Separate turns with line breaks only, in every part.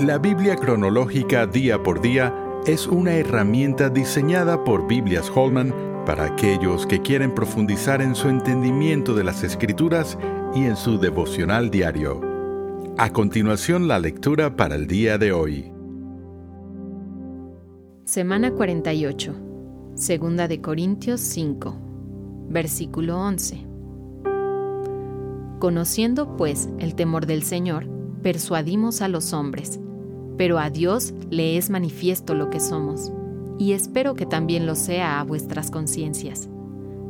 La Biblia cronológica día por día es una herramienta diseñada por Biblias Holman para aquellos que quieren profundizar en su entendimiento de las escrituras y en su devocional diario. A continuación la lectura para el día de hoy.
Semana 48. Segunda de Corintios 5. Versículo 11. Conociendo pues el temor del Señor, persuadimos a los hombres, pero a Dios le es manifiesto lo que somos, y espero que también lo sea a vuestras conciencias.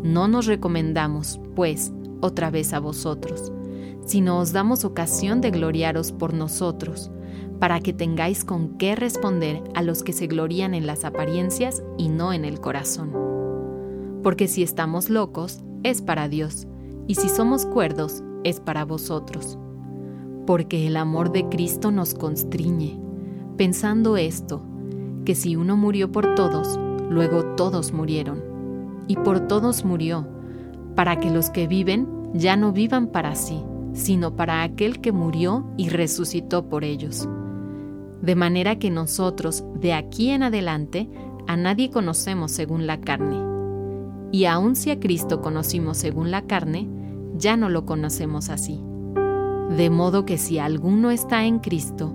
No nos recomendamos, pues, otra vez a vosotros, sino os damos ocasión de gloriaros por nosotros, para que tengáis con qué responder a los que se glorían en las apariencias y no en el corazón. Porque si estamos locos, es para Dios, y si somos cuerdos, es para vosotros. Porque el amor de Cristo nos constriñe, pensando esto, que si uno murió por todos, luego todos murieron. Y por todos murió, para que los que viven ya no vivan para sí, sino para aquel que murió y resucitó por ellos. De manera que nosotros, de aquí en adelante, a nadie conocemos según la carne. Y aun si a Cristo conocimos según la carne, ya no lo conocemos así. De modo que si alguno está en Cristo,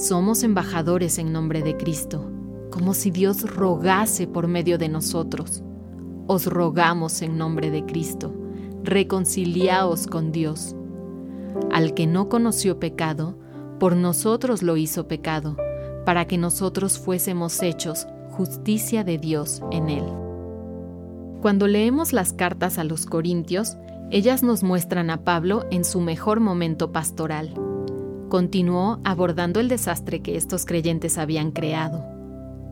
somos embajadores en nombre de Cristo, como si Dios rogase por medio de nosotros. Os rogamos en nombre de Cristo, reconciliaos con Dios. Al que no conoció pecado, por nosotros lo hizo pecado, para que nosotros fuésemos hechos justicia de Dios en él. Cuando leemos las cartas a los Corintios, ellas nos muestran a Pablo en su mejor momento pastoral. Continuó abordando el desastre que estos creyentes habían creado.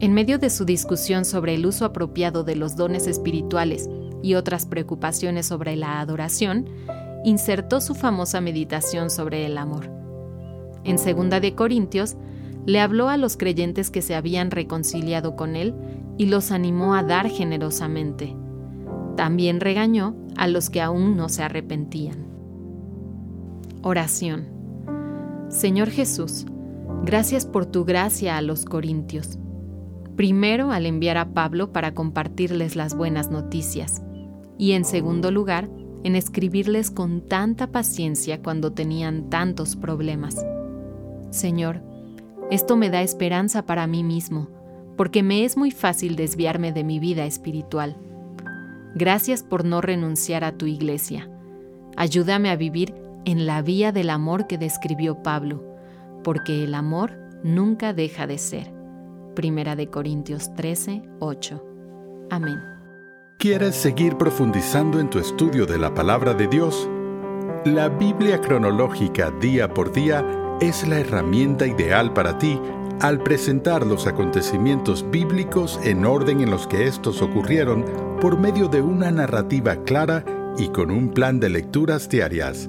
En medio de su discusión sobre el uso apropiado de los dones espirituales y otras preocupaciones sobre la adoración, insertó su famosa meditación sobre el amor. En 2 de Corintios, le habló a los creyentes que se habían reconciliado con él y los animó a dar generosamente. También regañó a los que aún no se arrepentían. Oración. Señor Jesús, gracias por tu gracia a los corintios. Primero al enviar a Pablo para compartirles las buenas noticias y en segundo lugar en escribirles con tanta paciencia cuando tenían tantos problemas. Señor, esto me da esperanza para mí mismo, porque me es muy fácil desviarme de mi vida espiritual Gracias por no renunciar a tu iglesia. Ayúdame a vivir en la vía del amor que describió Pablo, porque el amor nunca deja de ser. Primera de Corintios 13, 8. Amén.
¿Quieres seguir profundizando en tu estudio de la palabra de Dios? La Biblia cronológica día por día es la herramienta ideal para ti al presentar los acontecimientos bíblicos en orden en los que estos ocurrieron por medio de una narrativa clara y con un plan de lecturas diarias.